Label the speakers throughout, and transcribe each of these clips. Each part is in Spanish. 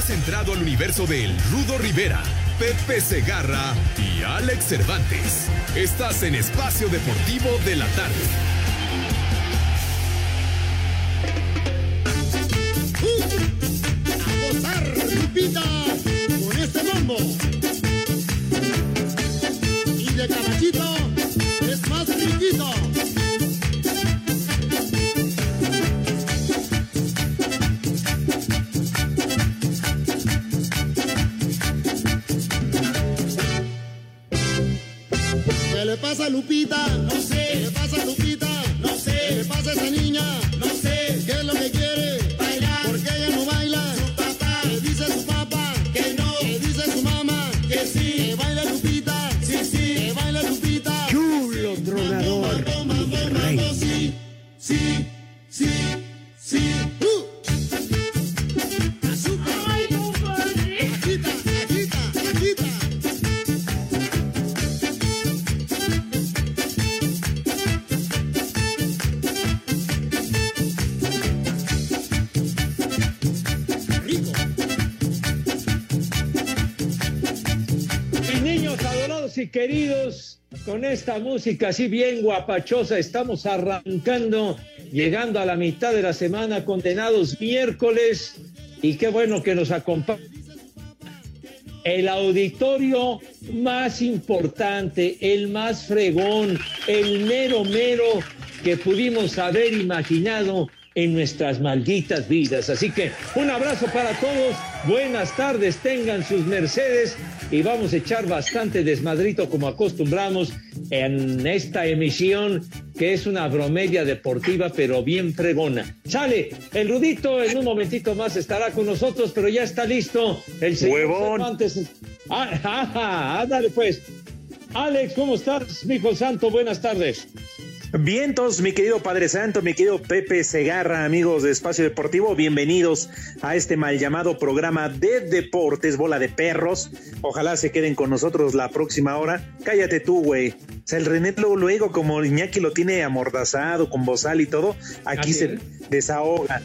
Speaker 1: Has entrado al universo de El Rudo Rivera, Pepe Segarra y Alex Cervantes. Estás en Espacio Deportivo de la Tarde.
Speaker 2: Con este bombo. Y de caballito pasa Lupita? No sé. ¿Qué le pasa Lupita? No sé. ¿Qué le pasa a esa niña? No sé. ¿Qué es lo que quiere? Bailar. ¿Por qué ella no baila? Su papá. ¿Qué dice su papá? Que no. ¿Qué dice su mamá? Que sí. ¿Que baila Lupita? Sí, sí. ¿Que baila Lupita?
Speaker 3: Chulo tronador.
Speaker 2: Mambo, sí. Sí, sí,
Speaker 4: música así bien guapachosa, estamos arrancando, llegando a la mitad de la semana, condenados miércoles, y qué bueno que nos acompaña el auditorio más importante, el más fregón, el mero mero que pudimos haber imaginado en nuestras malditas vidas. Así que un abrazo para todos, buenas tardes, tengan sus mercedes y vamos a echar bastante desmadrito como acostumbramos en esta emisión que es una bromedia deportiva pero bien fregona. Sale, el Rudito en un momentito más estará con nosotros, pero ya está listo el señor
Speaker 5: Huevón.
Speaker 4: Cervantes. Ah, ah, ándale pues. Alex, ¿cómo estás, mijo santo? Buenas tardes.
Speaker 5: Vientos, mi querido Padre Santo, mi querido Pepe Segarra, amigos de Espacio Deportivo, bienvenidos a este mal llamado programa de deportes, bola de perros. Ojalá se queden con nosotros la próxima hora. Cállate tú, güey. Sea, el René luego, luego, como Iñaki lo tiene amordazado, con bozal y todo, aquí
Speaker 4: Así
Speaker 5: se
Speaker 4: es.
Speaker 5: desahoga.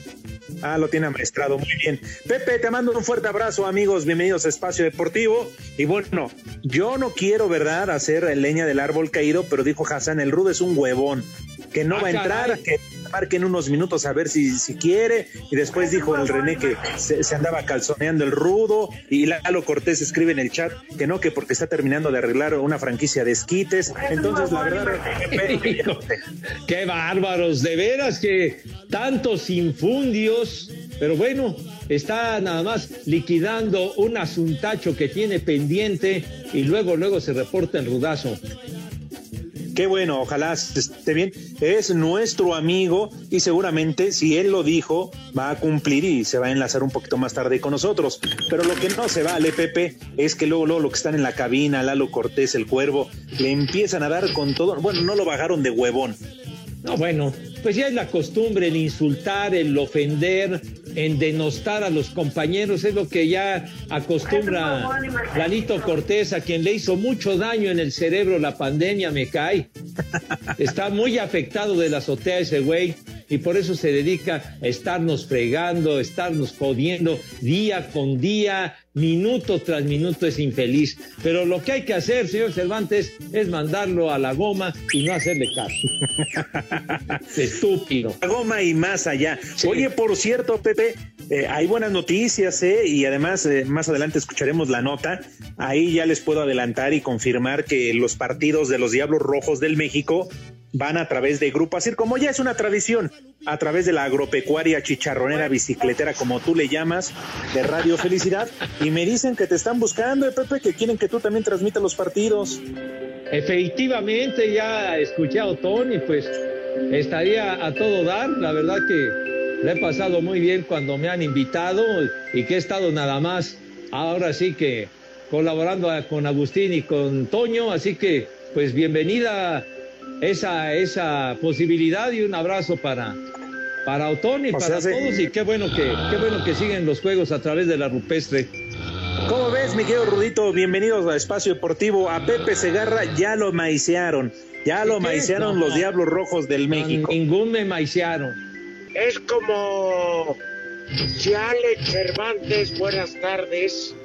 Speaker 5: Ah, lo tiene amaestrado, muy bien. Pepe, te mando un fuerte abrazo, amigos, bienvenidos a Espacio Deportivo. Y bueno, yo no quiero, ¿verdad?, hacer leña del árbol caído, pero dijo Hassan, el rudo es un huevón, que no
Speaker 4: Ah,
Speaker 5: va a entrar,
Speaker 4: caray.
Speaker 5: que marquen unos minutos a ver si, si quiere. Y después dijo el René que se, andaba calzoneando el rudo. Y Lalo Cortés escribe en el chat que no, que porque está terminando de arreglar una franquicia de esquites. Entonces, la verdad,
Speaker 4: Qué bárbaros, de veras que tantos infundios, pero bueno, está nada más liquidando un asuntacho que tiene pendiente y luego, luego se reporta el rudazo.
Speaker 5: Qué bueno, ojalá esté bien. Es nuestro amigo y seguramente si él lo dijo va a cumplir y se va a enlazar un poquito más tarde con nosotros. Pero lo que no se vale, Pepe, es que luego, luego lo que están en la cabina, Lalo Cortés, el cuervo, le empiezan a dar con todo. Bueno, no lo bajaron de huevón.
Speaker 4: No, bueno, pues ya es la costumbre el insultar, el ofender, en denostar a los compañeros, es lo que ya acostumbra Lalito Cortés, a quien le hizo mucho daño en el cerebro la pandemia, me cae. Está muy afectado de la azotea ese güey y por eso se dedica a estarnos fregando, estarnos jodiendo día con día, minuto tras minuto es infeliz. Pero lo que hay que hacer, señor Cervantes, es mandarlo a la goma y no hacerle caso. Estúpido.
Speaker 5: La goma y más allá.
Speaker 4: Sí.
Speaker 5: Oye, por cierto, Pepe, eh, hay buenas noticias, ¿eh? Y además, eh, más adelante escucharemos la nota. Ahí ya les puedo adelantar y confirmar que los partidos de los Diablos Rojos del México van a través de Grupo Asir, como ya es una tradición, a través de la agropecuaria chicharronera bicicletera, como tú le llamas, de Radio Felicidad. Y me dicen que te están buscando, eh, Pepe, que quieren que tú también transmitas los partidos.
Speaker 4: Efectivamente, ya escuché a Otón y pues estaría a todo dar. La verdad que le he pasado muy bien cuando me han invitado y que he estado nada más ahora sí que colaborando con Agustín y con Toño, así que pues bienvenida esa, esa posibilidad y un abrazo para, para Otón y para todos y qué bueno que, qué bueno que siguen los juegos a través de la rupestre.
Speaker 5: ¿Cómo ves, mi querido Rudito? Bienvenidos a Espacio Deportivo. A Pepe Segarra ya lo maicearon. Ya lo maicearon los Diablos Rojos del México.
Speaker 4: Ningún me maicearon.
Speaker 6: Es como si Alex Cervantes, buenas tardes,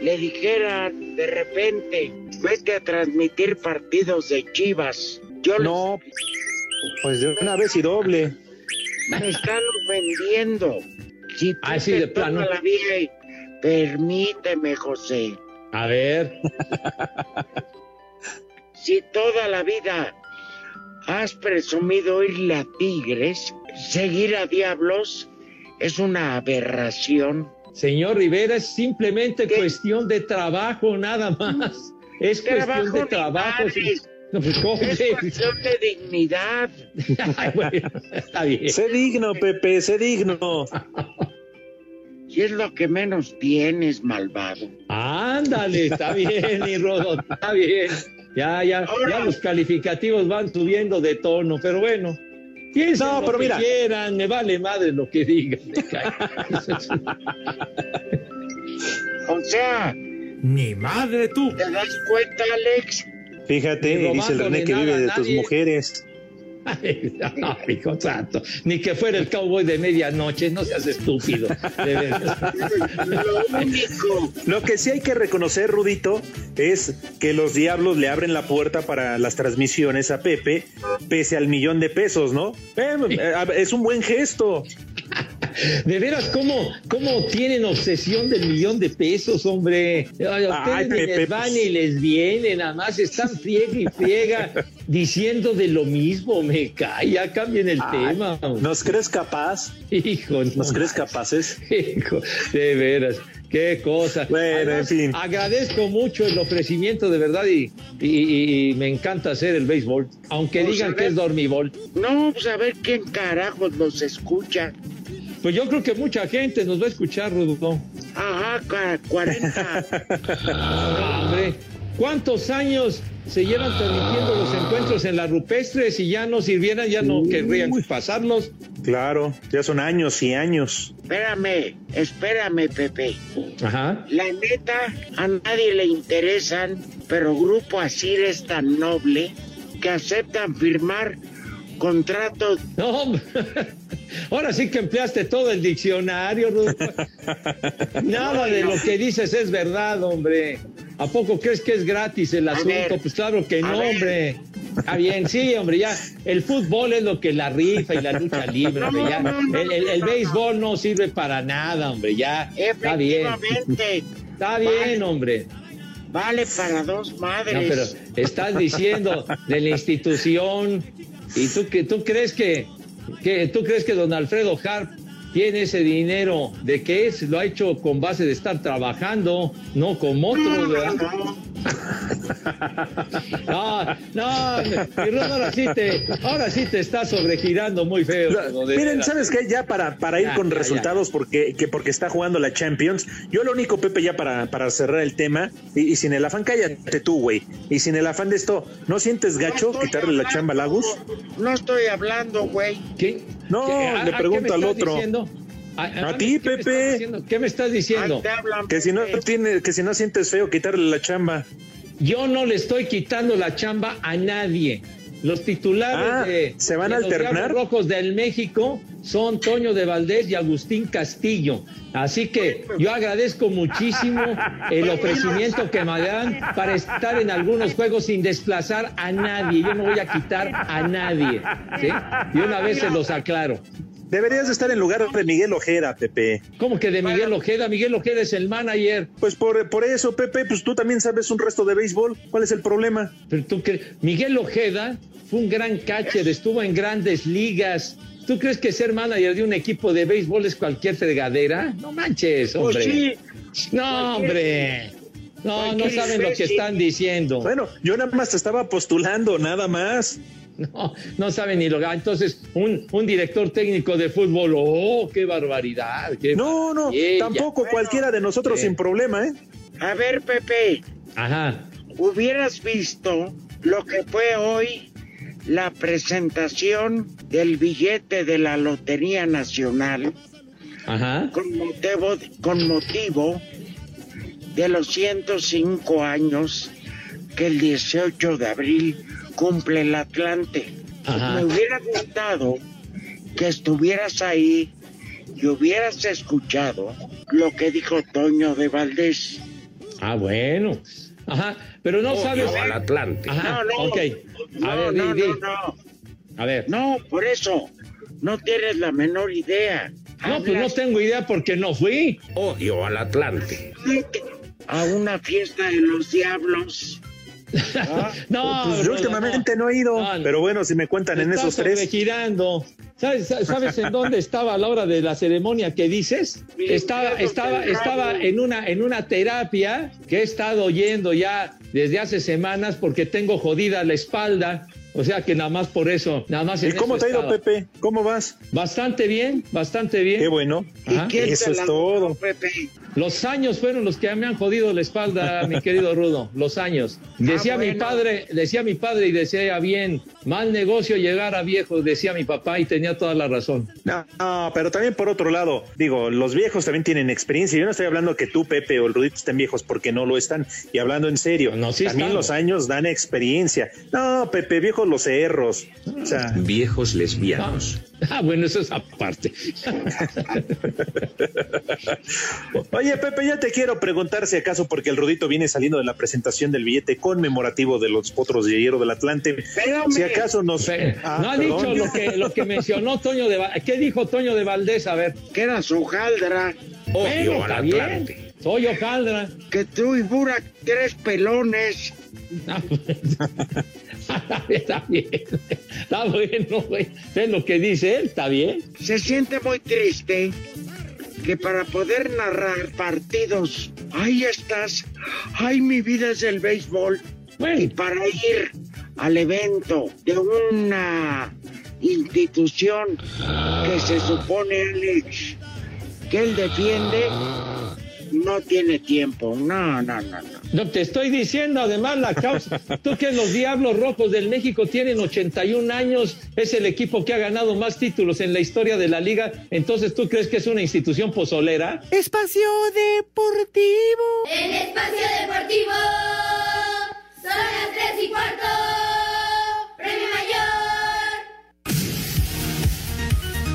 Speaker 6: le dijera de repente, vete a transmitir partidos de Chivas. Yo
Speaker 5: no, pues de una vez y doble.
Speaker 6: Me están ofendiendo. Si
Speaker 4: Así de plano.
Speaker 6: La vida permíteme, José.
Speaker 4: A ver.
Speaker 6: si toda la vida has presumido irle a Tigres, seguir a Diablos es una aberración.
Speaker 4: Señor Rivera, es simplemente cuestión de trabajo, nada más. Es cuestión de trabajo.
Speaker 6: No, pues, es cuestión de dignidad.
Speaker 5: está bien. Sé digno, Pepe, sé digno.
Speaker 6: Si es lo que menos tienes, malvado.
Speaker 4: Ándale, está bien, mi Rodo, está bien. Ya, ya, ya los calificativos van subiendo de tono, pero bueno. no, pero mira. quieran, me vale madre lo que digan.
Speaker 6: o sea,
Speaker 4: ni madre tú.
Speaker 6: ¿Te das cuenta, Alex?
Speaker 5: Fíjate, dice el René que vive de tus mujeres.
Speaker 4: no, hijo santo, ni que fuera el cowboy de medianoche, no seas estúpido.
Speaker 6: Lo único.
Speaker 5: Lo que sí hay que reconocer, Rudito, es que los diablos le abren la puerta para las transmisiones a Pepe, pese al millón de pesos, ¿no? Eh, es un buen gesto.
Speaker 4: De veras, ¿cómo, ¿cómo tienen obsesión del millón de pesos, hombre? ustedes les van y les vienen, nada más están friega y friega diciendo de lo mismo, me cae, ya cambien el tema.
Speaker 5: ¿Nos crees capaz?
Speaker 4: Hijo,
Speaker 5: ¿nos crees capaces?
Speaker 4: Hijo, de veras. Qué cosa.
Speaker 5: Bueno, en fin.
Speaker 4: Agradezco mucho el ofrecimiento de verdad y, y, me encanta hacer el béisbol, aunque pues, digan que es dormibol.
Speaker 6: No, pues a ver quién carajos nos escucha.
Speaker 4: Pues yo creo que mucha gente nos va a escuchar, Rudo.
Speaker 6: Ajá, 40.
Speaker 4: hombre, ¿cuántos años se llevan transmitiendo los encuentros en la rupestre? Si ya no sirvieran, ya no querrían pasarlos.
Speaker 5: Claro, ya son años y años.
Speaker 6: Espérame, espérame, Pepe.
Speaker 4: Ajá.
Speaker 6: La neta, a nadie le interesan, pero Grupo Asir es tan noble que aceptan firmar contratos.
Speaker 4: No, ahora sí que empleaste todo el diccionario, Nada de lo que dices es verdad, hombre. ¿A poco crees que es gratis el asunto? pues claro que no, hombre. Está bien, sí, hombre, ya el fútbol es lo que la rifa y la lucha libre, hombre, ya. el, béisbol no sirve para nada, hombre, ya. Está bien. Está bien, hombre.
Speaker 6: Vale para dos madres. No,
Speaker 4: pero estás diciendo de la institución ¿Y tú, que, tú crees que, que, tú crees que don Alfredo Harp tiene ese dinero de qué es? Lo ha hecho con base de estar trabajando, no como otros, ¿verdad? No, no, ahora sí te, ahora sí te está sobregirando muy feo.
Speaker 5: miren, ¿sabes qué? Ya para, para ir con resultados, Porque, que porque está jugando la Champions, yo lo único, Pepe, ya para, para cerrar el tema, y, sin el afán, cállate tú, güey, y sin el afán de esto, ¿no sientes gacho quitarle la chamba a Lagos?
Speaker 6: No estoy hablando, güey.
Speaker 4: ¿Qué?
Speaker 5: No, le pregunto al otro. A, ti, Pepe.
Speaker 4: ¿Qué me estás diciendo?
Speaker 5: que si no tiene, que si no sientes feo quitarle la chamba.
Speaker 4: Yo no le estoy quitando la chamba a nadie. Los titulares
Speaker 5: ah,
Speaker 4: de,
Speaker 5: ¿se van a alternar?
Speaker 4: los Rojos del México son Toño de Valdés y Agustín Castillo. Así que yo agradezco muchísimo el ofrecimiento que me dan para estar en algunos juegos sin desplazar a nadie. Yo no voy a quitar a nadie. ¿sí? Y una vez se los aclaro.
Speaker 5: Deberías estar en lugar de Miguel Ojeda, Pepe.
Speaker 4: ¿Cómo que de Miguel Ojeda? Miguel Ojeda es el manager.
Speaker 5: Pues por, por eso, Pepe, pues tú también sabes un resto de béisbol. ¿Cuál es el problema?
Speaker 4: Pero tú crees, Miguel Ojeda fue un gran catcher, estuvo en grandes ligas. ¿Tú crees que ser manager de un equipo de béisbol es cualquier fregadera? No manches, pues hombre. No, hombre. No, no saben lo que están diciendo.
Speaker 5: Bueno, yo nada más te estaba postulando, nada más.
Speaker 4: No, no sabe ni lo que. Entonces, un, un director técnico de fútbol, oh, qué barbaridad. Qué
Speaker 5: no, no, tampoco cualquiera de nosotros sin problema, ¿eh?
Speaker 6: A ver, Pepe.
Speaker 4: Ajá.
Speaker 6: Hubieras visto lo que fue hoy la presentación del billete de la Lotería Nacional
Speaker 4: Ajá.
Speaker 6: Con, motivo, con motivo de los 105 años que el 18 de abril cumple el Atlante. Me hubiera gustado que estuvieras ahí y hubieras escuchado lo que dijo Toño de Valdés.
Speaker 4: Ah, bueno. Ajá, pero no sabes.
Speaker 7: al Atlante.
Speaker 4: Ajá, no, ok.
Speaker 6: A ver, no, no,
Speaker 4: A ver.
Speaker 6: No, por eso. No tienes la menor idea.
Speaker 4: No, pues no tengo idea porque no fui.
Speaker 7: Odio al Atlante.
Speaker 6: A una fiesta de los diablos.
Speaker 4: no,
Speaker 5: pues últimamente no, he ido. pero bueno, si me cuentan en esos tres.
Speaker 4: girando. ¿Sabes, ¿Sabes en dónde estaba a la hora de la ceremonia que dices? Estaba, estaba, estaba en una, en una terapia que he estado oyendo ya desde hace semanas porque tengo jodida la espalda. O sea que nada más por eso, nada más.
Speaker 5: ¿Y cómo te ha ido, Pepe? ¿Cómo vas?
Speaker 4: Bastante bien, bastante bien.
Speaker 5: Qué bueno.
Speaker 6: ¿Y eso es todo. Pepe?
Speaker 4: Los años fueron los que me han jodido la espalda, mi querido Rudo. Los años. Ah, decía mi padre, decía mi padre y decía bien, mal negocio llegar a viejo, decía mi papá y tenía toda la razón.
Speaker 5: No, pero también por otro lado, digo, los viejos también tienen experiencia. Yo no estoy hablando que tú, Pepe, o el Rudito estén viejos porque no lo están. Y hablando en serio, no, también los años dan experiencia. No, Pepe, los cerros. O sea,
Speaker 7: viejos lesbianos.
Speaker 4: Ah, bueno, eso es aparte.
Speaker 5: Oye, Pepe, ya te quiero preguntar si acaso, porque el Rudito viene saliendo de la presentación del billete conmemorativo de los potros de hierro del Atlante. si acaso nos.
Speaker 4: Ah, no ha dicho lo que, lo que mencionó Toño de Valdés. ¿Qué dijo Toño de Valdés? A ver.
Speaker 6: Que era su jaldra.
Speaker 4: Odio al Atlante. Soy hojaldra.
Speaker 6: Que tú y Burak, tres pelones.
Speaker 4: Está bien, está bueno, güey. Es lo que dice él, está bien.
Speaker 6: Se siente muy triste que para poder narrar partidos, ahí estás, ay, mi vida es el béisbol. Y para ir al evento de una institución que se supone, Alex, que él defiende, no tiene tiempo. No, no, no, no.
Speaker 4: No, te estoy diciendo además la causa. Tú que los Diablos Rojos del México tienen 81 años, es el equipo que ha ganado más títulos en la historia de la liga. Entonces, ¿tú crees que es una institución pozolera?
Speaker 8: Espacio Deportivo.
Speaker 9: En Espacio Deportivo. Son las 3 y cuarto.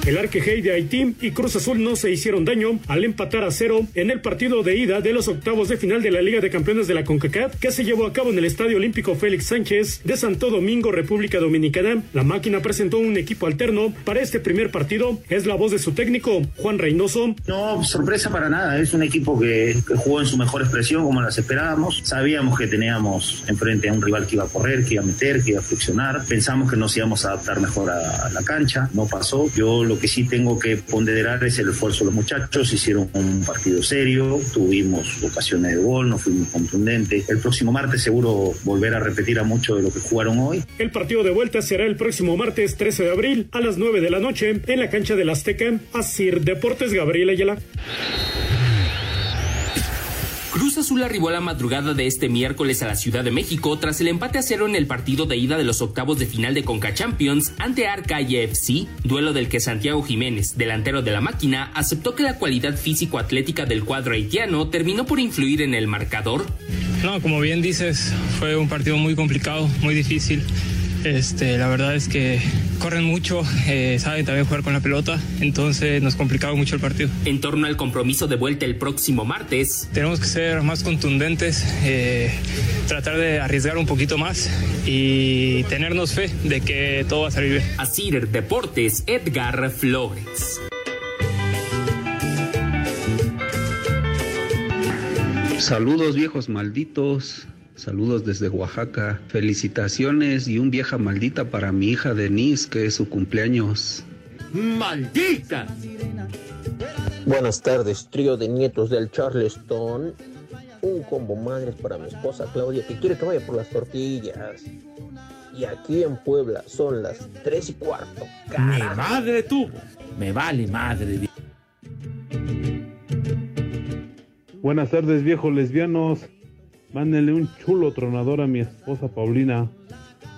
Speaker 10: El Arquejey de Haití y Cruz Azul no se hicieron daño al empatar a cero en el partido de ida de los octavos de final de la Liga de Campeones de la CONCACAF que se llevó a cabo en el Estadio Olímpico Félix Sánchez de Santo Domingo, República Dominicana. La máquina presentó un equipo alterno para este primer partido. Es la voz de su técnico, Juan Reynoso.
Speaker 11: No, sorpresa para nada. Es un equipo que, jugó en su mejor expresión como las esperábamos. Sabíamos que teníamos enfrente a un rival que iba a correr, que iba a meter, que iba a flexionar. Pensamos que nos íbamos a adaptar mejor a, a la cancha. No pasó. Yo lo que sí tengo que ponderar es el esfuerzo de los muchachos. Hicieron un partido serio, tuvimos ocasiones de gol, no fuimos contundentes. El próximo martes seguro volver a repetir a mucho de lo que jugaron hoy.
Speaker 10: El partido de vuelta será el próximo martes 13 de abril a las 9 de la noche en la cancha del Azteca. Asir Deportes Gabriel Ayala.
Speaker 12: Cruz Azul arribó a la madrugada de este miércoles a la Ciudad de México tras el empate a cero en el partido de ida de los octavos de final de Conca Champions ante Arca FC, duelo del que Santiago Jiménez, delantero de la máquina, aceptó que la cualidad físico-atlética del cuadro haitiano terminó por influir en el marcador.
Speaker 13: No, como bien dices, fue un partido muy complicado, muy difícil. Este, la verdad es que corren mucho, eh, saben también jugar con la pelota, entonces nos complicaba mucho el partido.
Speaker 12: En torno al compromiso de vuelta el próximo martes.
Speaker 13: Tenemos que ser más contundentes, eh, tratar de arriesgar un poquito más y tenernos fe de que todo va a salir bien.
Speaker 12: Asir Deportes, Edgar Flores.
Speaker 14: Saludos viejos malditos. Saludos desde Oaxaca. Felicitaciones y un vieja maldita para mi hija Denise, que es su cumpleaños.
Speaker 7: ¡Maldita!
Speaker 15: Buenas tardes, trío de nietos del Charleston. Un combo madres para mi esposa Claudia, que quiere que vaya por las tortillas. y aquí en Puebla son las 3 y cuarto.
Speaker 7: Mi madre tuvo. Me vale madre.
Speaker 16: Buenas tardes, viejos lesbianos. Mándenle un chulo tronador a mi esposa Paulina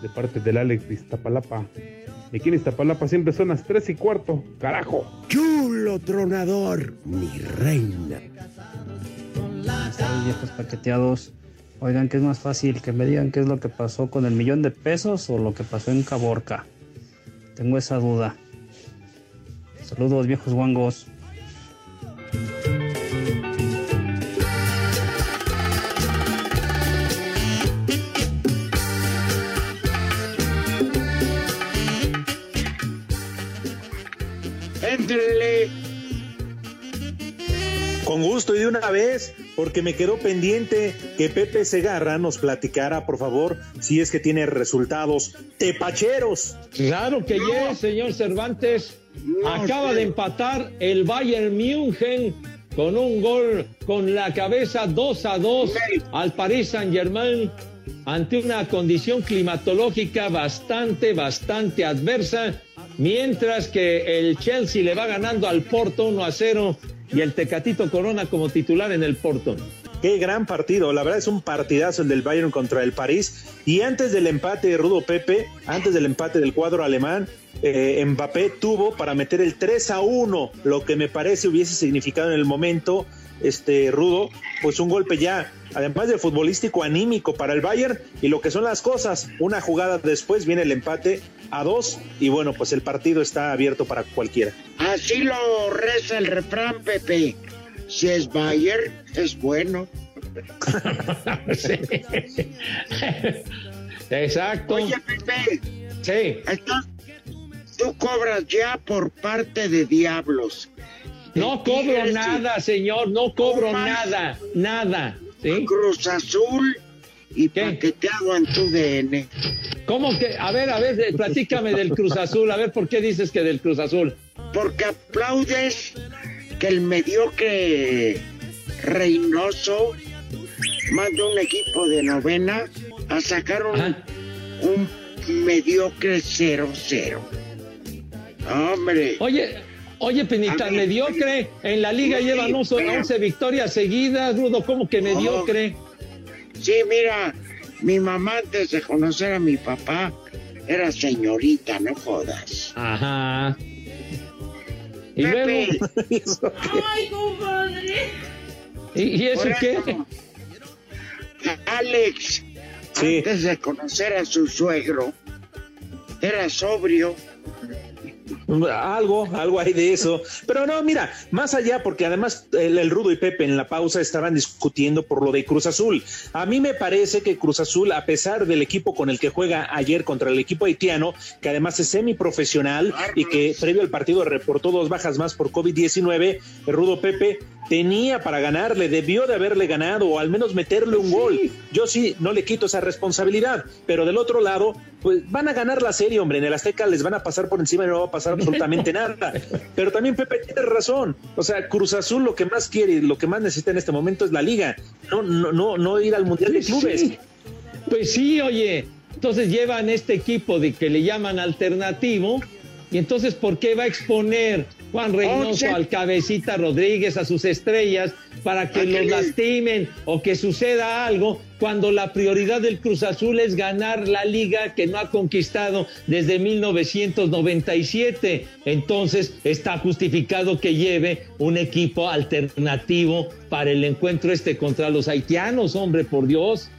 Speaker 16: de parte del Alex de Iztapalapa. Y aquí en Iztapalapa siempre son las 3 y cuarto. ¡Carajo!
Speaker 6: Chulo tronador, mi reina.
Speaker 17: Ay, viejos paqueteados. Oigan, ¿qué es más fácil? Que me digan qué es lo que pasó con el millón de pesos o lo que pasó en Caborca. Tengo esa duda. Saludos, viejos guangos.
Speaker 5: Con gusto y de una vez, porque me quedó pendiente que Pepe Segarra nos platicara, por favor, si es que tiene resultados tepacheros.
Speaker 4: Claro que yes, señor Cervantes. Acaba de empatar el Bayern München con un gol con la cabeza 2 a 2 al Paris Saint-Germain ante una condición climatológica bastante, bastante adversa, mientras que el Chelsea le va ganando al Porto 1 a 0 y el Tecatito Corona como titular en el Porto.
Speaker 5: Qué gran partido, la verdad es un partidazo el del Bayern contra el París. Y antes del empate de Rudo Pepe, antes del empate del cuadro alemán, eh, Mbappé tuvo para meter el 3 a 1, lo que me parece hubiese significado en el momento, este Rudo, pues un golpe ya, además del futbolístico anímico para el Bayern y lo que son las cosas. Una jugada después viene el empate a dos y bueno, pues el partido está abierto para cualquiera.
Speaker 6: Así lo reza el refrán, Pepe. Si es Bayer, es bueno.
Speaker 4: Sí. Exacto.
Speaker 6: Oye, Pepe.
Speaker 4: Sí.
Speaker 6: Entonces, tú cobras ya por parte de Diablos.
Speaker 4: No cobro nada, señor, no cobro nada, nada. ¿sí?
Speaker 6: Cruz Azul y paqueteado en tu DN.
Speaker 4: ¿Cómo que? A ver, a ver, platícame del Cruz Azul. A ver, ¿por qué dices que del Cruz Azul?
Speaker 6: Porque aplaudes que el mediocre Reynoso manda un equipo de novena a sacar un, un mediocre 0-0. Hombre.
Speaker 4: Oye, oye, Penita, mediocre. En la liga llevan 11,
Speaker 6: pero-
Speaker 4: 11 victorias seguidas, Rudo. ¿Cómo que mediocre?
Speaker 6: Sí, mira, mi mamá antes de conocer a mi papá era señorita, no jodas.
Speaker 4: Ajá. Y
Speaker 6: Pepe.
Speaker 4: luego.
Speaker 9: Ay, compadre.
Speaker 4: ¿Y, y eso
Speaker 6: Por
Speaker 4: qué?
Speaker 6: eso, Alex, antes de conocer a su suegro, era sobrio.
Speaker 5: Algo, algo hay de eso. Pero no, mira, más allá, porque además el, Rudo y Pepe en la pausa estaban discutiendo por lo de Cruz Azul. A mí me parece que Cruz Azul, a pesar del equipo con el que juega ayer contra el equipo haitiano, que además es semiprofesional y que previo al partido reportó dos bajas más por COVID-19, el Rudo Pepe tenía para ganarle, debió de haberle ganado o al menos meterle un gol. Yo sí, no le quito esa responsabilidad, pero del otro lado, pues van a ganar la serie, hombre, en el Azteca les van a pasar por encima y no va a pasar absolutamente nada. Pero también Pepe tiene razón, o sea, Cruz Azul lo que más quiere y lo que más necesita en este momento es la liga, no, no, no, no ir al Mundial de Clubes.
Speaker 4: Sí. Pues sí, oye. Entonces llevan este equipo de que le llaman alternativo. Y entonces, ¿por qué va a exponer Juan Reynoso al cabecita Rodríguez, a sus estrellas, para que
Speaker 6: ¿A qué
Speaker 4: los lastimen o que suceda algo cuando la prioridad del Cruz Azul es ganar la liga que no ha conquistado desde 1997? Entonces, está justificado que lleve un equipo alternativo para el encuentro este contra los haitianos, hombre, por Dios.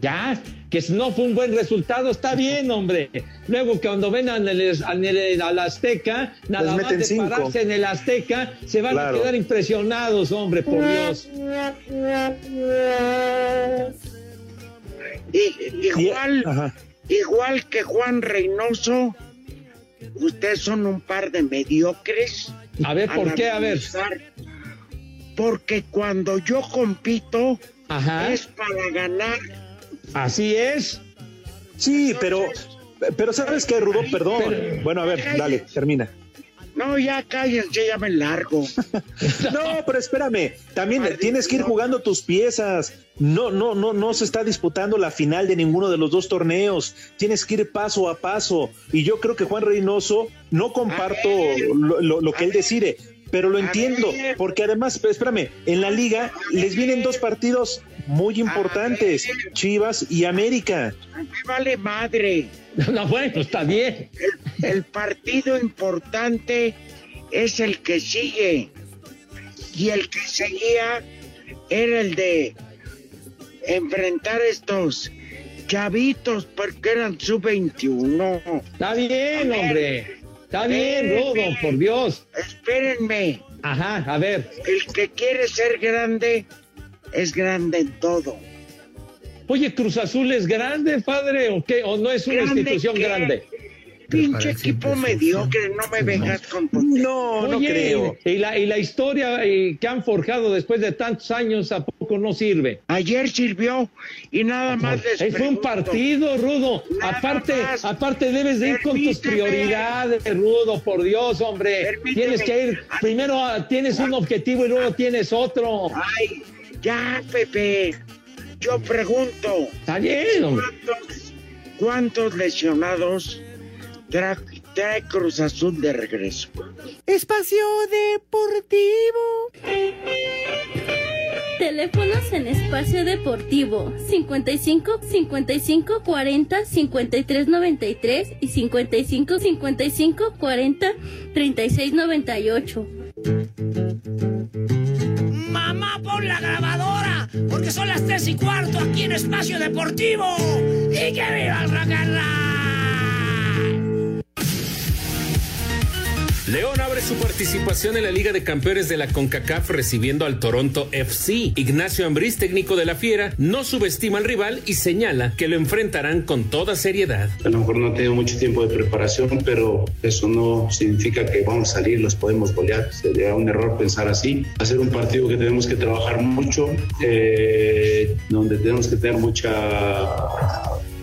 Speaker 4: Ya, que si no fue un buen resultado, está bien, hombre. Luego, cuando ven al, al, al Azteca, nada
Speaker 5: Les
Speaker 4: más de
Speaker 5: cinco.
Speaker 4: pararse en el Azteca, se van
Speaker 5: Claro.
Speaker 4: a quedar impresionados, hombre, por Dios.
Speaker 6: Y- igual,
Speaker 5: Ajá.
Speaker 6: igual que Juan Reynoso, ustedes son un par de mediocres.
Speaker 4: A ver, ¿por qué? A ver.
Speaker 6: Porque cuando yo compito
Speaker 4: Ajá.
Speaker 6: es para ganar.
Speaker 4: Así es.
Speaker 5: Sí, pero, pero ¿sabes qué, Rudo? Perdón. Bueno, a ver, dale, termina.
Speaker 6: No, ya cállense, ya me largo.
Speaker 5: no, pero espérame, también tienes que ir jugando tus piezas. No, no, no, no se está disputando la final de ninguno de los dos torneos. Tienes que ir paso a paso. Y yo creo que Juan Reynoso, no comparto lo, lo que él decide, pero lo entiendo, porque además, espérame, en la liga les vienen dos partidos muy importantes, Chivas y América.
Speaker 6: Me vale madre.
Speaker 4: No, bueno, está bien.
Speaker 6: El, partido importante es el que sigue. Y el que seguía era el de enfrentar estos chavitos porque eran sub-21.
Speaker 4: Está bien, hombre. Está bien, Rudo, por Dios.
Speaker 6: Espérenme.
Speaker 4: Ajá, a ver.
Speaker 6: El que quiere ser grande es grande en todo.
Speaker 4: Oye, Cruz Azul es grande, padre, o qué? ¿O no es una institución grande?
Speaker 6: Pinche equipo mediocre, no me vengas con
Speaker 4: No, no creo. Y la, y la historia eh, que han forjado después de tantos años, ¿a poco no sirve?
Speaker 6: Ayer sirvió y nada más
Speaker 4: les Fue un partido, Rudo. aparte, aparte debes de ir con tus prioridades, Rudo, por Dios, hombre. Tienes que ir, primero ah, tienes un objetivo y luego tienes otro.
Speaker 6: Ay, ya, Pepe. Yo pregunto.
Speaker 4: Está bien, hombre.
Speaker 6: ¿Cuántos lesionados trae, Cruz Azul de regreso.
Speaker 8: Espacio Deportivo.
Speaker 18: Teléfonos en espacio deportivo 55 55 40 53 93 y 55 55 40 36 98.
Speaker 19: Mamá, pon la grabadora, porque son las 3 y cuarto aquí en Espacio Deportivo. ¡Y que viva el rock
Speaker 12: León abre su participación en la Liga de Campeones de la CONCACAF recibiendo al Toronto FC. Ignacio Ambriz, técnico de la Fiera, no subestima al rival y señala que lo enfrentarán con toda seriedad.
Speaker 14: A lo mejor no tengo mucho tiempo de preparación, pero eso no significa que vamos a salir, los podemos golear. Sería un error pensar así. Hacer un partido que tenemos que trabajar mucho, eh, donde tenemos que tener mucha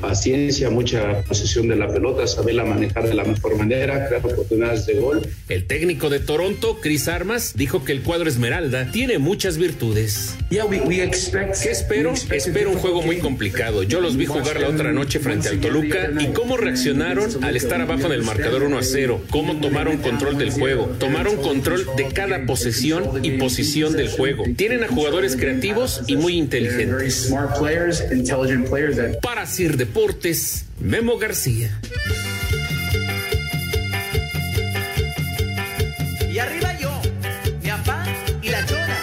Speaker 14: paciencia, mucha posesión de la pelota, saberla manejar de la mejor manera, crear oportunidades de gol.
Speaker 12: El técnico de Toronto, Chris Armas, dijo que el cuadro Esmeralda tiene muchas virtudes. ¿Qué espero? Espero un juego muy complicado. Yo los vi jugar la otra noche frente al Toluca y cómo reaccionaron al estar abajo en el marcador 1 a 0, cómo tomaron control del juego, tomaron control de cada posesión y posición del juego. Tienen a jugadores creativos y muy inteligentes. Para Sir de Deportes, Memo García.
Speaker 19: Y arriba yo, mi papá y la chona.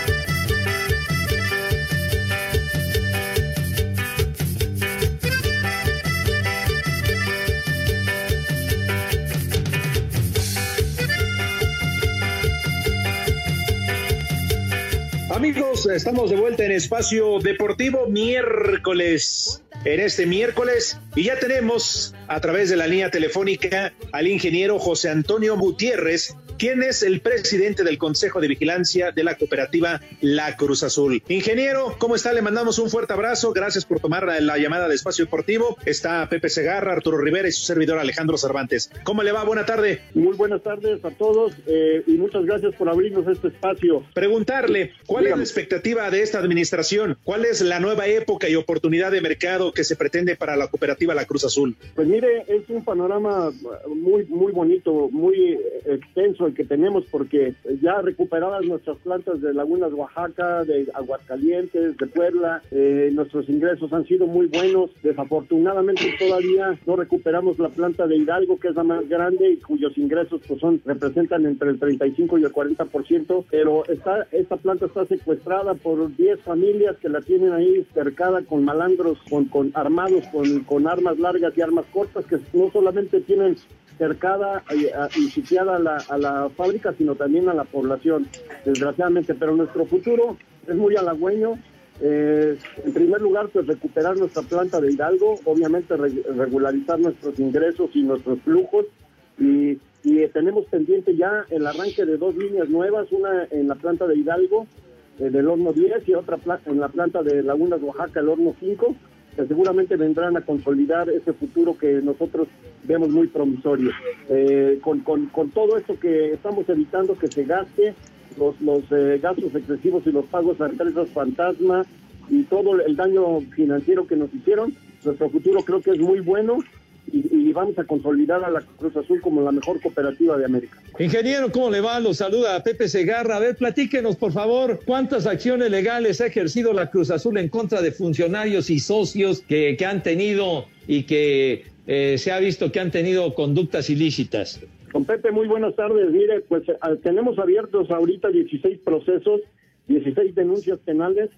Speaker 5: Amigos, estamos de vuelta en Espacio Deportivo miércoles en este miércoles. Y ya tenemos a través de la línea telefónica al ingeniero José Antonio Gutiérrez, quien es el presidente del Consejo de Vigilancia de la cooperativa La Cruz Azul. Ingeniero, ¿cómo está? Le mandamos un fuerte abrazo. Gracias por tomar la llamada de Espacio Deportivo. Está Pepe Segarra, Arturo Rivera y su servidor Alejandro Cervantes. ¿Cómo le va? Buena tarde.
Speaker 20: Muy buenas tardes a todos eh, y muchas gracias por abrirnos este espacio.
Speaker 5: Preguntarle, ¿cuál es la expectativa de esta administración? ¿Cuál es la nueva época y oportunidad de mercado que se pretende para la cooperativa La Cruz Azul?
Speaker 20: Pues mire, es un panorama muy, muy bonito, muy extenso el que tenemos porque ya recuperadas nuestras plantas de Lagunas Oaxaca, de Aguascalientes, de Puebla, eh, nuestros ingresos han sido muy buenos. Desafortunadamente todavía no recuperamos la planta de Hidalgo, que es la más grande y cuyos ingresos pues son representan entre el 35 y el 40%, pero está esta planta está secuestrada por 10 familias que la tienen ahí cercada con malandros, con, con armados con, con armas largas y armas cortas que no solamente tienen cercada y, sitiada a la, a la fábrica, sino también a la población, desgraciadamente. Pero nuestro futuro es muy halagüeño. Eh, en primer lugar, pues recuperar nuestra planta de Hidalgo, obviamente regularizar nuestros ingresos y nuestros flujos y, y, tenemos pendiente ya el arranque de dos líneas nuevas, una en la planta de Hidalgo, eh, del horno 10 y otra en la planta de Lagunas Oaxaca, el horno 5, que seguramente vendrán a consolidar ese futuro que nosotros vemos muy promisorio. Eh, con, con, con, todo esto que estamos evitando que se gaste, los, los eh, gastos excesivos y los pagos a empresas fantasma y todo el daño financiero que nos hicieron, nuestro futuro creo que es muy bueno y, vamos a consolidar a la Cruz Azul como la mejor cooperativa de América.
Speaker 4: Ingeniero, ¿cómo le va? Lo saluda Pepe Segarra. A ver, platíquenos, por favor, cuántas acciones legales ha ejercido la Cruz Azul en contra de funcionarios y socios que, que han tenido y que eh, se ha visto que han tenido conductas ilícitas.
Speaker 20: Con Pepe, muy buenas tardes. Mire, pues eh, tenemos abiertos ahorita 16 procesos, 16 denuncias penales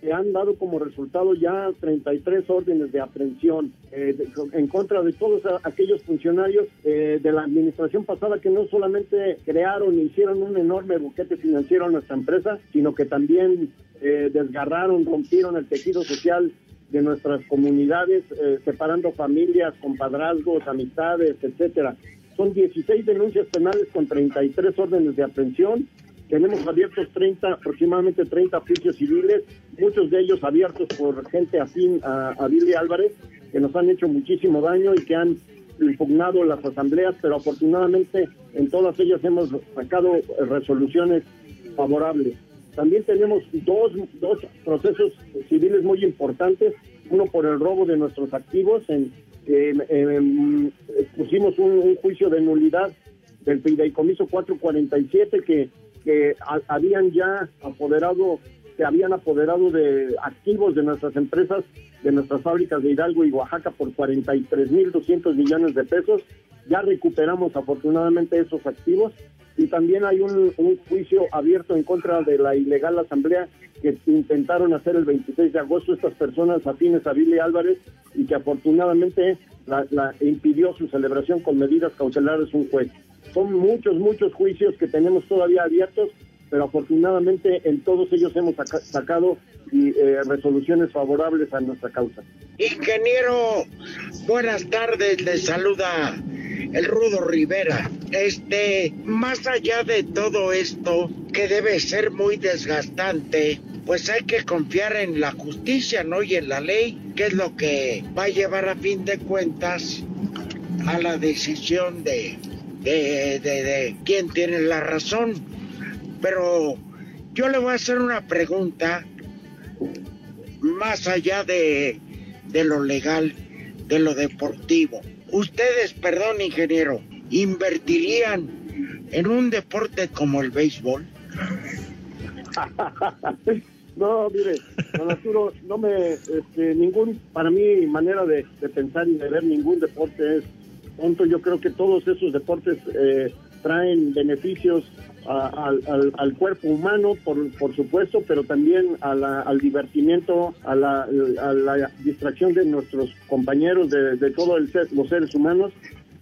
Speaker 20: que han dado como resultado ya 33 órdenes de aprehensión eh, en contra de todos aquellos funcionarios de la administración pasada que no solamente crearon e hicieron un enorme buquete financiero a nuestra empresa, sino que también desgarraron, rompieron el tejido social de nuestras comunidades, eh, separando familias, compadrazgos, amistades, etcétera. Son 16 denuncias penales con 33 órdenes de aprehensión. Tenemos abiertos 30, aproximadamente 30 juicios civiles, muchos de ellos abiertos por gente afín a, a Billy Álvarez, que nos han hecho muchísimo daño y que han impugnado las asambleas, pero afortunadamente en todas ellas hemos sacado resoluciones favorables. También tenemos dos, dos procesos civiles muy importantes, uno por el robo de nuestros activos, en, pusimos un, juicio de nulidad del fideicomiso 447 que, que habían ya apoderado, se habían apoderado de activos de nuestras empresas, de nuestras fábricas de Hidalgo y Oaxaca por 43.200 millones de pesos. Ya recuperamos afortunadamente esos activos y también hay un, juicio abierto en contra de la ilegal asamblea que intentaron hacer el 26 de agosto estas personas afines a Billy Álvarez y que afortunadamente la, impidió su celebración con medidas cautelares un juez. Son muchos, muchos juicios que tenemos todavía abiertos, pero afortunadamente en todos ellos hemos sacado eh, resoluciones favorables a nuestra causa.
Speaker 6: Ingeniero, buenas tardes, le saluda el Rudo Rivera. Este, más allá de todo esto, que debe ser muy desgastante, pues hay que confiar en la justicia, ¿no? Y en la ley, que es lo que va a llevar a fin de cuentas a la decisión de, de, de, de quién tiene la razón. Pero yo le voy a hacer una pregunta más allá de, de lo legal, de lo deportivo. Ustedes, perdón, ingeniero, invertirían en un deporte como el béisbol?
Speaker 20: no, mire, don Arturo, no me, este, ningún, para mí, manera de, pensar y de ver ningún deporte es tonto. Yo creo que todos esos deportes eh, traen beneficios al, cuerpo humano, por, por supuesto, pero también al divertimiento, a la, distracción de nuestros compañeros, de, de todos los seres humanos.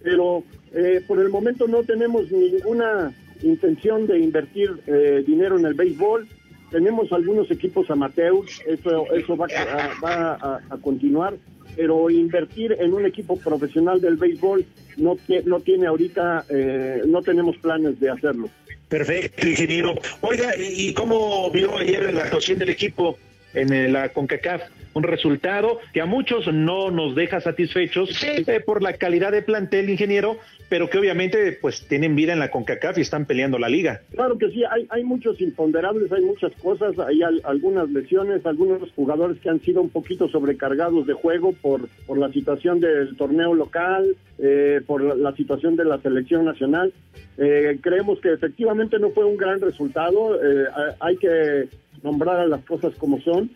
Speaker 20: Pero eh, por el momento no tenemos ninguna intención de invertir eh, dinero en el béisbol. Tenemos algunos equipos amateurs, eso, eso va, a, continuar, pero invertir en un equipo profesional del béisbol no, no tiene ahorita, eh, no tenemos planes de hacerlo.
Speaker 5: Perfecto, ingeniero. Oiga, ¿y cómo vio ayer la actuación del equipo en la CONCACAF? Un resultado que a muchos no nos deja satisfechos eh, por la calidad de plantel, ingeniero, pero que obviamente pues tienen vida en la CONCACAF y están peleando la liga.
Speaker 20: Claro que sí, hay, hay muchos imponderables, hay muchas cosas, hay algunas lesiones, algunos jugadores que han sido un poquito sobrecargados de juego por, por la situación del torneo local, eh, por la, situación de la selección nacional. Eh, creemos que efectivamente no fue un gran resultado, eh, hay que nombrar a las cosas como son.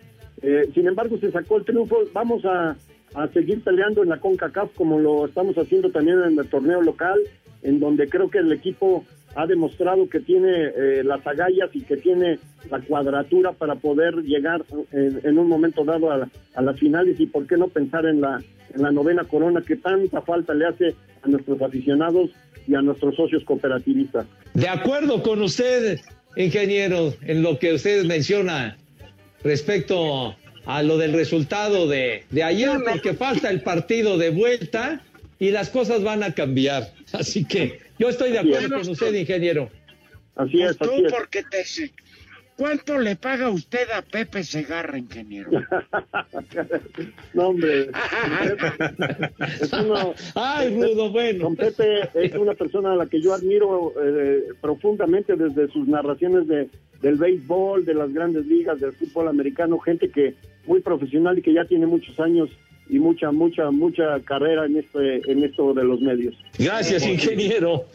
Speaker 20: Sin embargo, se sacó el triunfo, vamos a a seguir peleando en la CONCACAF como lo estamos haciendo también en el torneo local, en donde creo que el equipo ha demostrado que tiene eh, las agallas y que tiene la cuadratura para poder llegar en, un momento dado a, las finales y por qué no pensar en la, en la novena corona que tanta falta le hace a nuestros aficionados y a nuestros socios cooperativistas.
Speaker 4: De acuerdo con usted, ingeniero, en lo que usted menciona respecto a lo del resultado de, de ayer, porque falta el partido de vuelta y las cosas van a cambiar. Así que yo estoy de acuerdo con usted, ingeniero.
Speaker 20: Así es,
Speaker 6: pues tú porque te, ¿Cuánto le paga usted a Pepe Segarra, ingeniero?
Speaker 20: no, hombre. es uno,
Speaker 4: Ay, Rudo, bueno.
Speaker 20: Don Pepe es una persona a la que yo admiro eh, profundamente desde sus narraciones de, del béisbol, de las grandes ligas, del fútbol americano, gente que muy profesional y que ya tiene muchos años y mucha, mucha, mucha carrera en este, en esto de los medios.
Speaker 4: Gracias, ingeniero.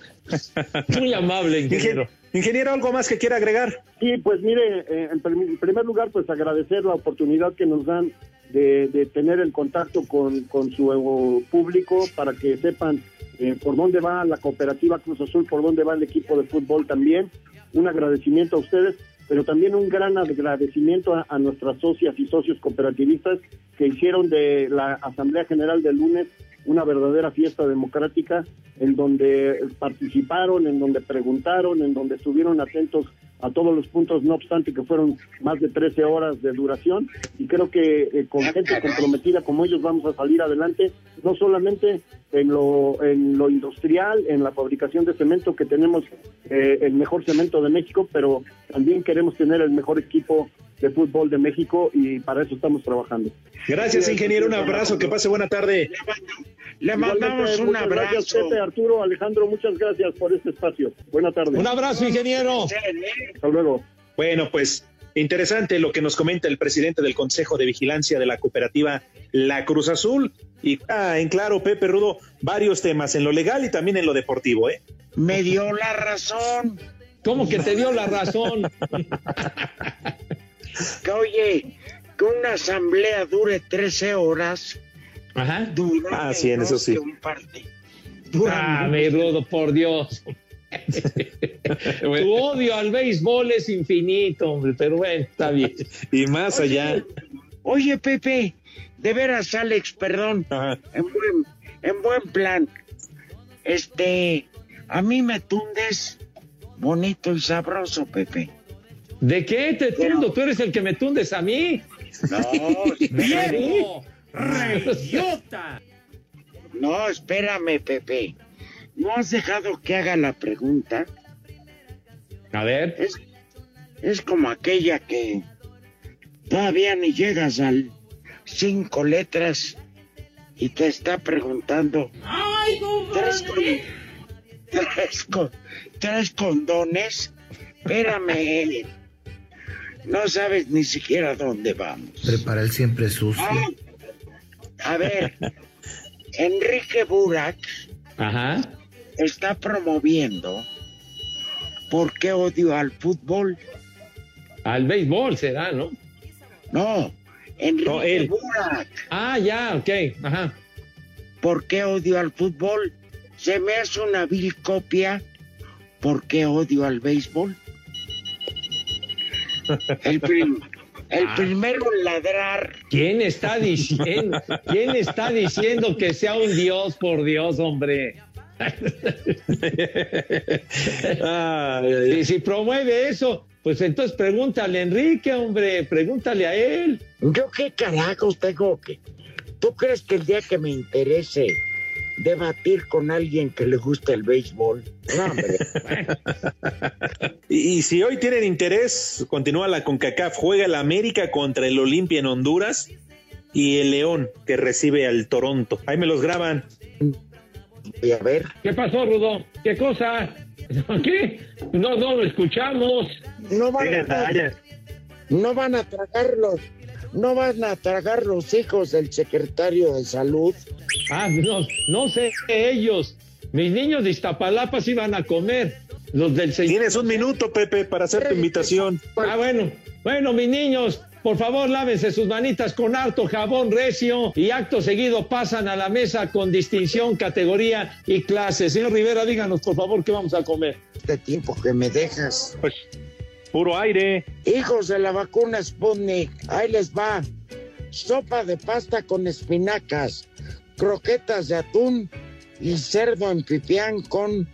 Speaker 4: Muy amable, ingeniero.
Speaker 5: Ingeniero, ¿algo más que quiera agregar?
Speaker 20: Sí, pues mire, eh, en, en primer lugar, pues agradecer la oportunidad que nos dan de, de tener el contacto con, con su público para que sepan eh, por dónde va la cooperativa Cruz Azul, por dónde va el equipo de fútbol también. Un agradecimiento a ustedes, pero también un gran agradecimiento a, nuestras socias y socios cooperativistas que hicieron de la Asamblea General del lunes una verdadera fiesta democrática en donde participaron, en donde preguntaron, en donde estuvieron atentos a todos los puntos, no obstante que fueron más de 13 horas de duración. Y creo que eh, con gente comprometida como ellos vamos a salir adelante, no solamente en lo, en lo industrial, en la fabricación de cemento, que tenemos eh, el mejor cemento de México, pero también queremos tener el mejor equipo de fútbol de México y para eso estamos trabajando.
Speaker 5: Gracias, ingeniero. Un abrazo. Que pase buena tarde.
Speaker 6: Le mandamos un abrazo.
Speaker 20: Gracias, Pepe, Arturo, Alejandro, muchas gracias por este espacio. Buena tarde.
Speaker 4: Un abrazo, ingeniero.
Speaker 20: Hasta luego.
Speaker 5: Bueno, pues interesante lo que nos comenta el presidente del Consejo de Vigilancia de la cooperativa La Cruz Azul. Y ah, en claro, Pepe Rudo, varios temas en lo legal y también en lo deportivo, ¿eh?
Speaker 6: Me dio la razón.
Speaker 4: ¿Cómo que te dio la razón?
Speaker 6: que oye, que una asamblea dure 13 horas.
Speaker 4: Ajá.
Speaker 6: Dura
Speaker 5: Ah, sí, en eso sí.
Speaker 6: un parte. Dura
Speaker 4: Ah, mi Rudo, por Dios. Tu odio al béisbol es infinito, hombre, pero bueno, está bien.
Speaker 5: Y más allá.
Speaker 6: Oye, Pepe, de veras, Alex, perdón. En buen, en buen plan. Este, a mí me tundes bonito y sabroso, Pepe.
Speaker 4: ¿De qué te tundo? Tú eres el que me tundes a mí.
Speaker 6: No,
Speaker 4: ¡Viejo!
Speaker 6: ¡Reyota! No, espérame, Pepe. ¿No has dejado que haga la pregunta?
Speaker 4: A ver.
Speaker 6: Es, es como aquella que todavía ni llegas al cinco letras y te está preguntando.
Speaker 19: ¡Ay,
Speaker 6: ¿Tres, con- tres, con- tres condones? Espérame. No sabes ni siquiera dónde vamos.
Speaker 21: Prepara el siempre sucio.
Speaker 6: A ver, Enrique Burak
Speaker 4: Ajá.
Speaker 6: está promoviendo por qué odio al fútbol.
Speaker 4: Al béisbol será, ¿no?
Speaker 6: No, Enrique
Speaker 4: No, él.
Speaker 6: Burak.
Speaker 4: Ah, ya, ok. Ajá.
Speaker 6: ¿Por qué odio al fútbol? Se me hace una vil copia. ¿Por qué odio al béisbol? El, prim- el
Speaker 4: Ah.
Speaker 6: primero en ladrar.
Speaker 4: ¿Quién está diciendo? ¿Quién está diciendo que sea un dios, por Dios, hombre? Y si promueve eso, pues entonces pregúntale a Enrique, hombre, pregúntale a él.
Speaker 6: Yo qué carajos tengo que... ¿Tú crees que el día que me interese debatir con alguien que le gusta el béisbol? No, hombre.
Speaker 5: Y, y si hoy tienen interés, continúa la CONCACAF, juega el América contra el Olimpia en Honduras y el León que recibe al Toronto. Ahí me los graban.
Speaker 6: Voy a ver.
Speaker 4: ¿Qué pasó, Rudo? ¿Qué cosa? ¿Qué? No, no lo escuchamos.
Speaker 6: No van a, no van a tragar los, no van a tragar los hijos del secretario de salud.
Speaker 4: Ah, no, no sé ellos. Mis niños de Iztapalapa sí van a comer. Los del
Speaker 5: Tienes un minuto, Pepe, para hacer tu invitación.
Speaker 4: Ah, bueno. Bueno, mis niños, por favor, lávense sus manitas con harto jabón recio y acto seguido pasan a la mesa con distinción, categoría y clase. Señor Rivera, díganos, por favor, qué vamos a comer.
Speaker 6: Este tiempo que me dejas.
Speaker 5: Pues, puro aire.
Speaker 6: Hijos de la vacuna Sputnik, ahí les va. Sopa de pasta con espinacas, croquetas de atún y cerdo en pipián con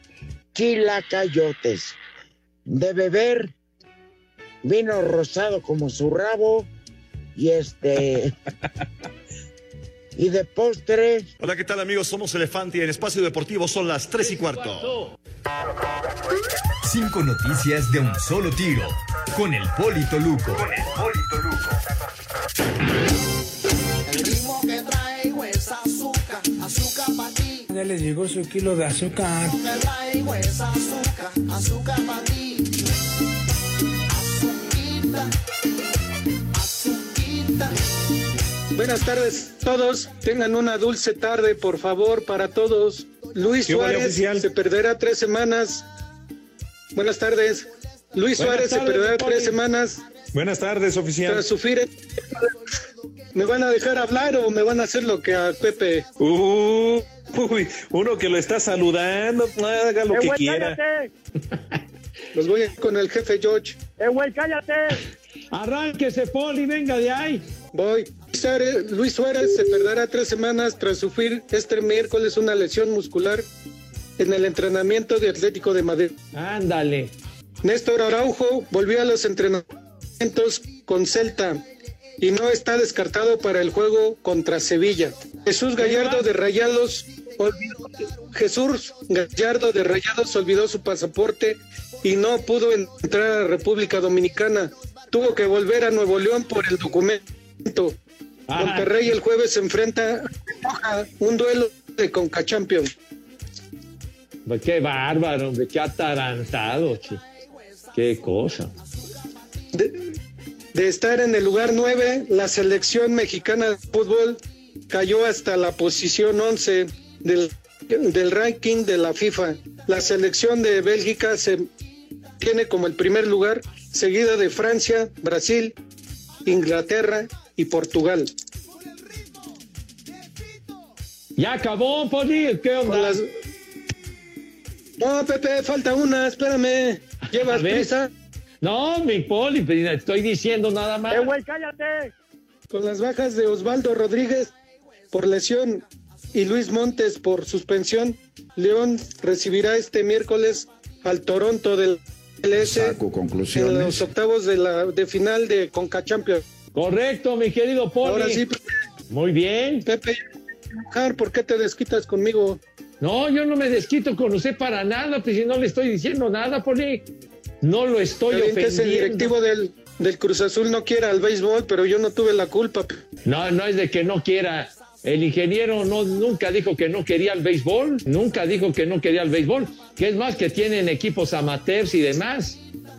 Speaker 6: chilacayotes. De beber, vino rosado como su rabo y este... y de postre...
Speaker 22: Hola, ¿qué tal amigos? Somos Elefante y en Espacio Deportivo son las 3 y cuarto.
Speaker 1: Cinco noticias de un solo tiro. con el Polito Luco.
Speaker 23: Con el Polito Luco. El ritmo que traigo es azúcar, azúcar para ti.
Speaker 24: Ya les llegó su kilo de azúcar.
Speaker 23: Que traigo es azúcar, azúcar para ti. Azuquita, azuquita.
Speaker 21: Buenas tardes a todos. Tengan una dulce tarde, por favor, para todos. Luis
Speaker 5: ¿Qué huele,
Speaker 21: Suárez se perderá tres semanas. Buenas tardes. Luis
Speaker 5: Buenas
Speaker 21: Suárez
Speaker 5: tardes,
Speaker 21: se perderá tres semanas
Speaker 5: Buenas tardes, oficial.
Speaker 21: tras sufrir. ¿Me van a dejar hablar o me van a hacer lo que a Pepe?
Speaker 5: Uh, uy, uno que lo está saludando, haga lo
Speaker 21: Eh,
Speaker 5: que
Speaker 21: güey,
Speaker 5: quiera.
Speaker 21: cállate. Los voy a ir con el jefe George.
Speaker 4: ¡Eh, güey, cállate! Arránquese, Poli, venga de ahí.
Speaker 21: Voy. Luis Suárez se perderá tres semanas tras sufrir este miércoles una lesión muscular en el entrenamiento de Atlético de Madrid.
Speaker 4: Ándale.
Speaker 21: Néstor Araujo volvió a los entrenamientos con Celta y no está descartado para el juego contra Sevilla. Jesús Gallardo de Rayados olvidó- Jesús Gallardo de Rayados olvidó su pasaporte y no pudo entrar a República Dominicana. Tuvo que volver a Nuevo León por el documento. Monterrey el jueves se enfrenta a un duelo de Conca Champions.
Speaker 4: Pues qué bárbaro, hombre, qué atarantado, chi. Qué cosa.
Speaker 21: de, de estar en el lugar 9, la selección mexicana de fútbol cayó hasta la posición 11 del, del ranking de la FIFA. La selección de Bélgica se tiene como el primer lugar, seguida de Francia, Brasil, Inglaterra y Portugal.
Speaker 4: ¿Ya acabó, Poli? ¿Qué onda?
Speaker 21: No, Pepe, falta una, espérame. ¿Llevas prisa?
Speaker 4: No, mi Poli, pues, estoy diciendo nada más.
Speaker 21: ¡Eh, güey, cállate! Con las bajas de Osvaldo Rodríguez por lesión y Luis Montes por suspensión, León recibirá este miércoles al Toronto del LS en los octavos de la de final de Conca Champions.
Speaker 4: Correcto, mi querido Poli.
Speaker 21: Ahora sí, Pepe.
Speaker 4: Muy bien.
Speaker 21: Pepe, ¿por qué te desquitas conmigo?
Speaker 4: No, yo no me desquito con usted para nada, pues si no le estoy diciendo nada, Poli. No lo estoy
Speaker 21: bien
Speaker 4: ofendiendo.
Speaker 21: directivo del, del Cruz Azul no quiera al béisbol, pero yo no tuve la culpa.
Speaker 4: No, no es de que no quiera. El ingeniero no, nunca dijo que no quería el béisbol, nunca dijo que no quería el béisbol, que es más que tienen equipos amateurs y demás,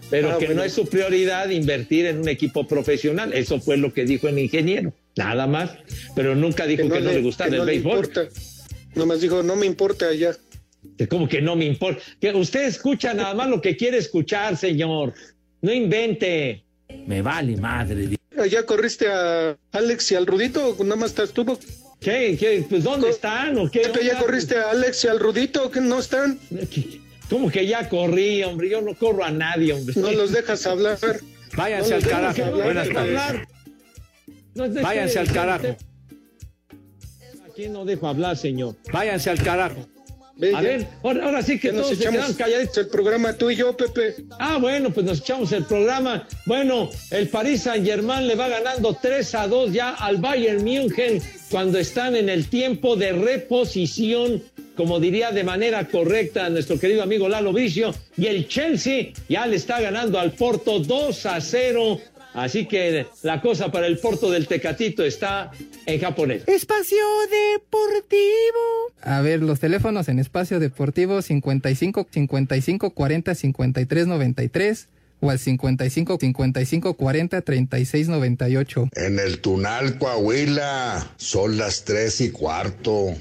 Speaker 4: pero
Speaker 21: Ah,
Speaker 4: que
Speaker 21: bueno.
Speaker 4: no es su prioridad invertir en un equipo profesional. Eso fue lo que dijo el ingeniero, nada más, pero nunca dijo que no, le, gustaba el
Speaker 21: no
Speaker 4: béisbol.
Speaker 21: importa. Nomás dijo, no me importa allá.
Speaker 4: Que Como que no me importa. Que usted escucha nada más lo que quiere escuchar, señor. No invente. Me vale madre.
Speaker 21: ¿Allá corriste a Alex y al Rudito o nada más estás tú?
Speaker 4: ¿Qué? ¿Qué? Pues ¿dónde están? ¿O qué?
Speaker 21: ¿Ya corriste a Alex y al Rudito o que no están?
Speaker 4: ¿Cómo que ya corrí, hombre? Yo no corro a nadie, hombre.
Speaker 21: No los dejas hablar.
Speaker 7: Váyanse
Speaker 21: No
Speaker 7: al carajo. Buenas tardes.
Speaker 4: No,
Speaker 7: Váyanse al carajo.
Speaker 4: Aquí no dejo hablar, señor.
Speaker 7: Váyanse al carajo.
Speaker 4: A ver, ahora, ahora sí que
Speaker 21: nos
Speaker 4: todos se
Speaker 21: echamos
Speaker 4: calladitos.
Speaker 21: el programa tú y yo, Pepe.
Speaker 4: Ah, bueno, pues nos echamos el programa. Bueno, el Paris Saint Germain le va ganando 3 a 2 ya al Bayern München cuando están en el tiempo de reposición, como diría de manera correcta nuestro querido amigo Lalo Vicio. Y el Chelsea ya le está ganando al Porto 2 a 0. Así que la cosa para el Porto del Tecatito está en japonés.
Speaker 8: Espacio Deportivo.
Speaker 25: A ver, los teléfonos en espacio deportivo 55 55 40 53 93 o al 55 55 40 36 98.
Speaker 26: En el Tunal, Coahuila, son las tres y cuarto.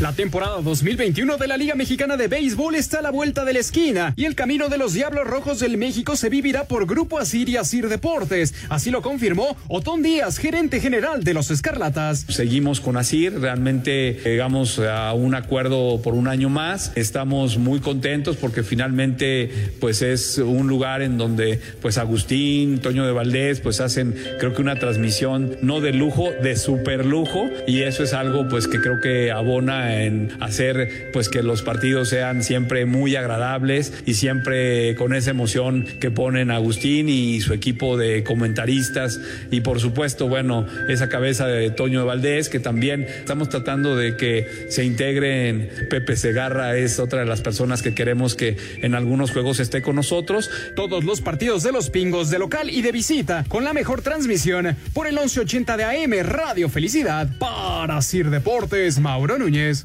Speaker 27: La temporada 2021 de la Liga Mexicana de Béisbol está a la vuelta de la esquina y el camino de los Diablos Rojos del México se vivirá por Grupo Asir y Asir Deportes. Así lo confirmó Otón Díaz, gerente general de los Escarlatas.
Speaker 28: Seguimos con Asir, realmente llegamos a un acuerdo por un año más. Estamos muy contentos porque finalmente pues es un lugar en donde pues Agustín, Toño de Valdés pues hacen creo que una transmisión no de lujo, de super lujo y eso es algo pues que creo que abona en hacer pues que los partidos sean siempre muy agradables y siempre con esa emoción que ponen Agustín y su equipo de comentaristas y por supuesto, bueno, esa cabeza de Toño Valdés que también estamos tratando de que se integren. Pepe Segarra es otra de las personas que queremos que en algunos juegos esté con nosotros.
Speaker 27: Todos los partidos de los pingos de local y de visita con la mejor transmisión por el 1180 de AM Radio Felicidad para Sir Deportes Mauro Núñez.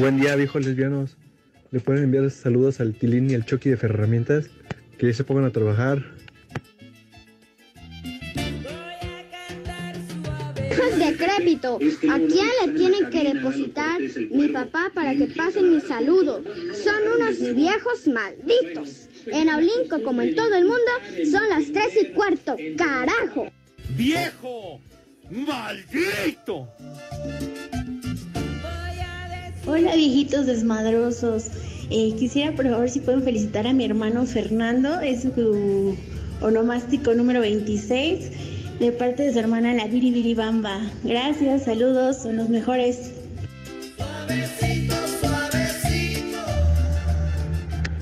Speaker 29: Buen día, viejos lesbianos. Le pueden enviar saludos al Tilín y al Chucky de Ferramientas. Que ya se pongan a trabajar.
Speaker 30: ¿A quién le tienen que depositar mi papá para que pasen mis saludos? Son unos viejos malditos. En Aulinco, como en todo el mundo, son las tres y cuarto. ¡Carajo!
Speaker 7: ¡Viejo! ¡Maldito!
Speaker 31: Hola viejitos desmadrosos. Eh, quisiera por favor si pueden felicitar a mi hermano Fernando, es su onomástico número 26, de parte de su hermana la Viri Bamba. Gracias, saludos, son los mejores.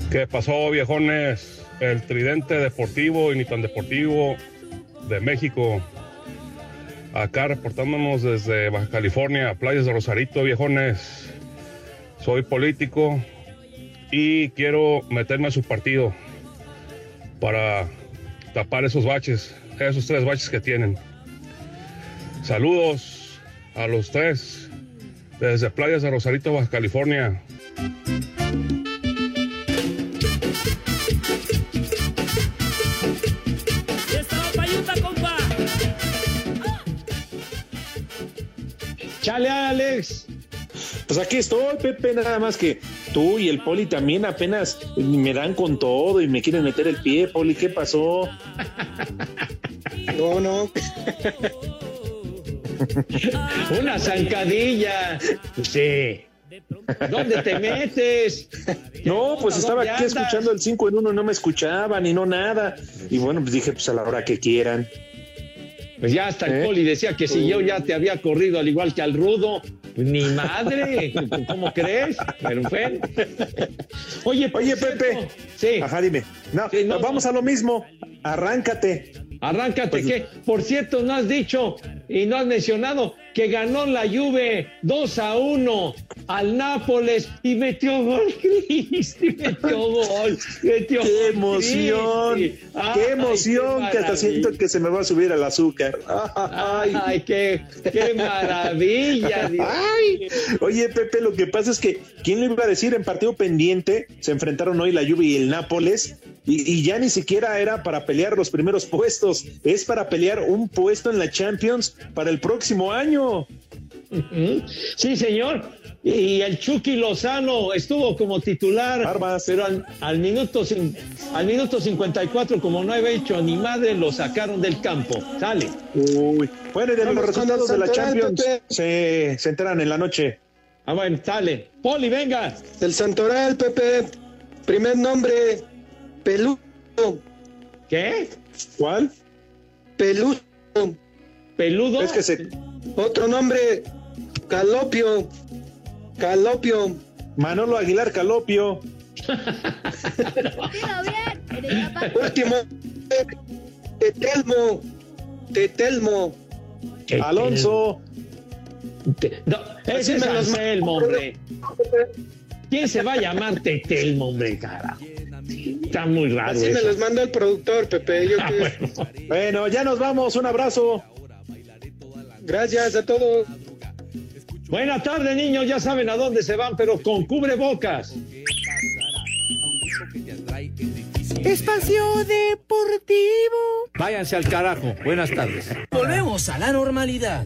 Speaker 32: ¿Qué pasó, viejones? El tridente deportivo y ni tan deportivo de México. Acá reportándonos desde Baja California, playas de Rosarito, viejones. Soy político y quiero meterme a su partido para tapar esos baches, esos tres baches que tienen. Saludos a los tres desde playas de Rosarito, Baja California.
Speaker 4: Chale, Alex.
Speaker 5: Pues aquí estoy, Pepe, nada más que tú y el Poli también apenas me dan con todo y me quieren meter el pie, Poli, ¿qué pasó?
Speaker 21: No, no.
Speaker 4: Una zancadilla. Sí. ¿Dónde te metes?
Speaker 5: No, pues estaba
Speaker 4: ¿Dónde
Speaker 5: aquí
Speaker 4: andas?
Speaker 5: escuchando el 5 en 1 y no me escuchaban y no nada. Y bueno, pues dije, pues a la hora que quieran.
Speaker 4: Pues ya hasta el
Speaker 5: ¿Eh?
Speaker 4: poli decía que si yo ya te había corrido al igual que al rudo, pues ni madre, ¿cómo crees? Pero fue. Oye,
Speaker 5: Oye,
Speaker 4: cierto,
Speaker 5: Pepe.
Speaker 4: Sí.
Speaker 5: Ajá, dime. No,
Speaker 4: Sí, no,
Speaker 5: vamos a lo mismo. Arráncate.
Speaker 4: Arráncate,
Speaker 5: Pues-
Speaker 4: que por cierto, no has dicho y no has mencionado que ganó la Juve 2 a 1 al Nápoles y metió gol Cristi, metió gol, metió
Speaker 5: ¡Qué emoción!
Speaker 4: Ay,
Speaker 5: ¡Qué emoción! que hasta siento que se me va a subir el azúcar. Ay.
Speaker 4: Ay, qué, qué maravilla. Dios.
Speaker 5: Ay, oye Pepe, lo que pasa es que, ¿quién le iba a decir en partido pendiente? Se enfrentaron hoy la Juve y el Nápoles y, y ya ni siquiera era para pelear los primeros puestos, es para pelear un puesto en la Champions para el próximo año.
Speaker 4: Sí, señor. Y el Chucky Lozano estuvo como titular, pero al, al minuto al minuto 54, como no había hecho ni madre, lo sacaron del campo. Sale.
Speaker 5: Uy, bueno, y de los resultados de la Champions se, se enteran en la noche.
Speaker 4: Ah, bueno, sale. Poli, venga.
Speaker 21: El Santoral, Pepe. Primer nombre, Peludo.
Speaker 4: ¿Qué?
Speaker 5: ¿Cuál?
Speaker 21: Peludo.
Speaker 4: ¿Peludo?
Speaker 5: Es que se.
Speaker 21: Otro nombre, Calopio. Calopio.
Speaker 5: Manolo Aguilar Calopio.
Speaker 21: Último, Tetelmo. Tetelmo.
Speaker 5: Alonso.
Speaker 4: No,
Speaker 21: Así
Speaker 4: ese es
Speaker 21: me los
Speaker 4: Anselmo, hombre. ¿Quién se va a llamar Tetelmo, hombre, cara? Está muy raro
Speaker 21: Así me los mandó el productor, Pepe. Yo
Speaker 4: Ah,
Speaker 21: que-
Speaker 4: bueno.
Speaker 5: Bueno, ya nos vamos. Un abrazo.
Speaker 21: Gracias a todos.
Speaker 4: Buenas tardes, niños. Ya saben a dónde se van, pero con cubrebocas.
Speaker 8: Espacio Deportivo.
Speaker 7: Váyanse al carajo. Buenas tardes.
Speaker 19: Volvemos a la normalidad.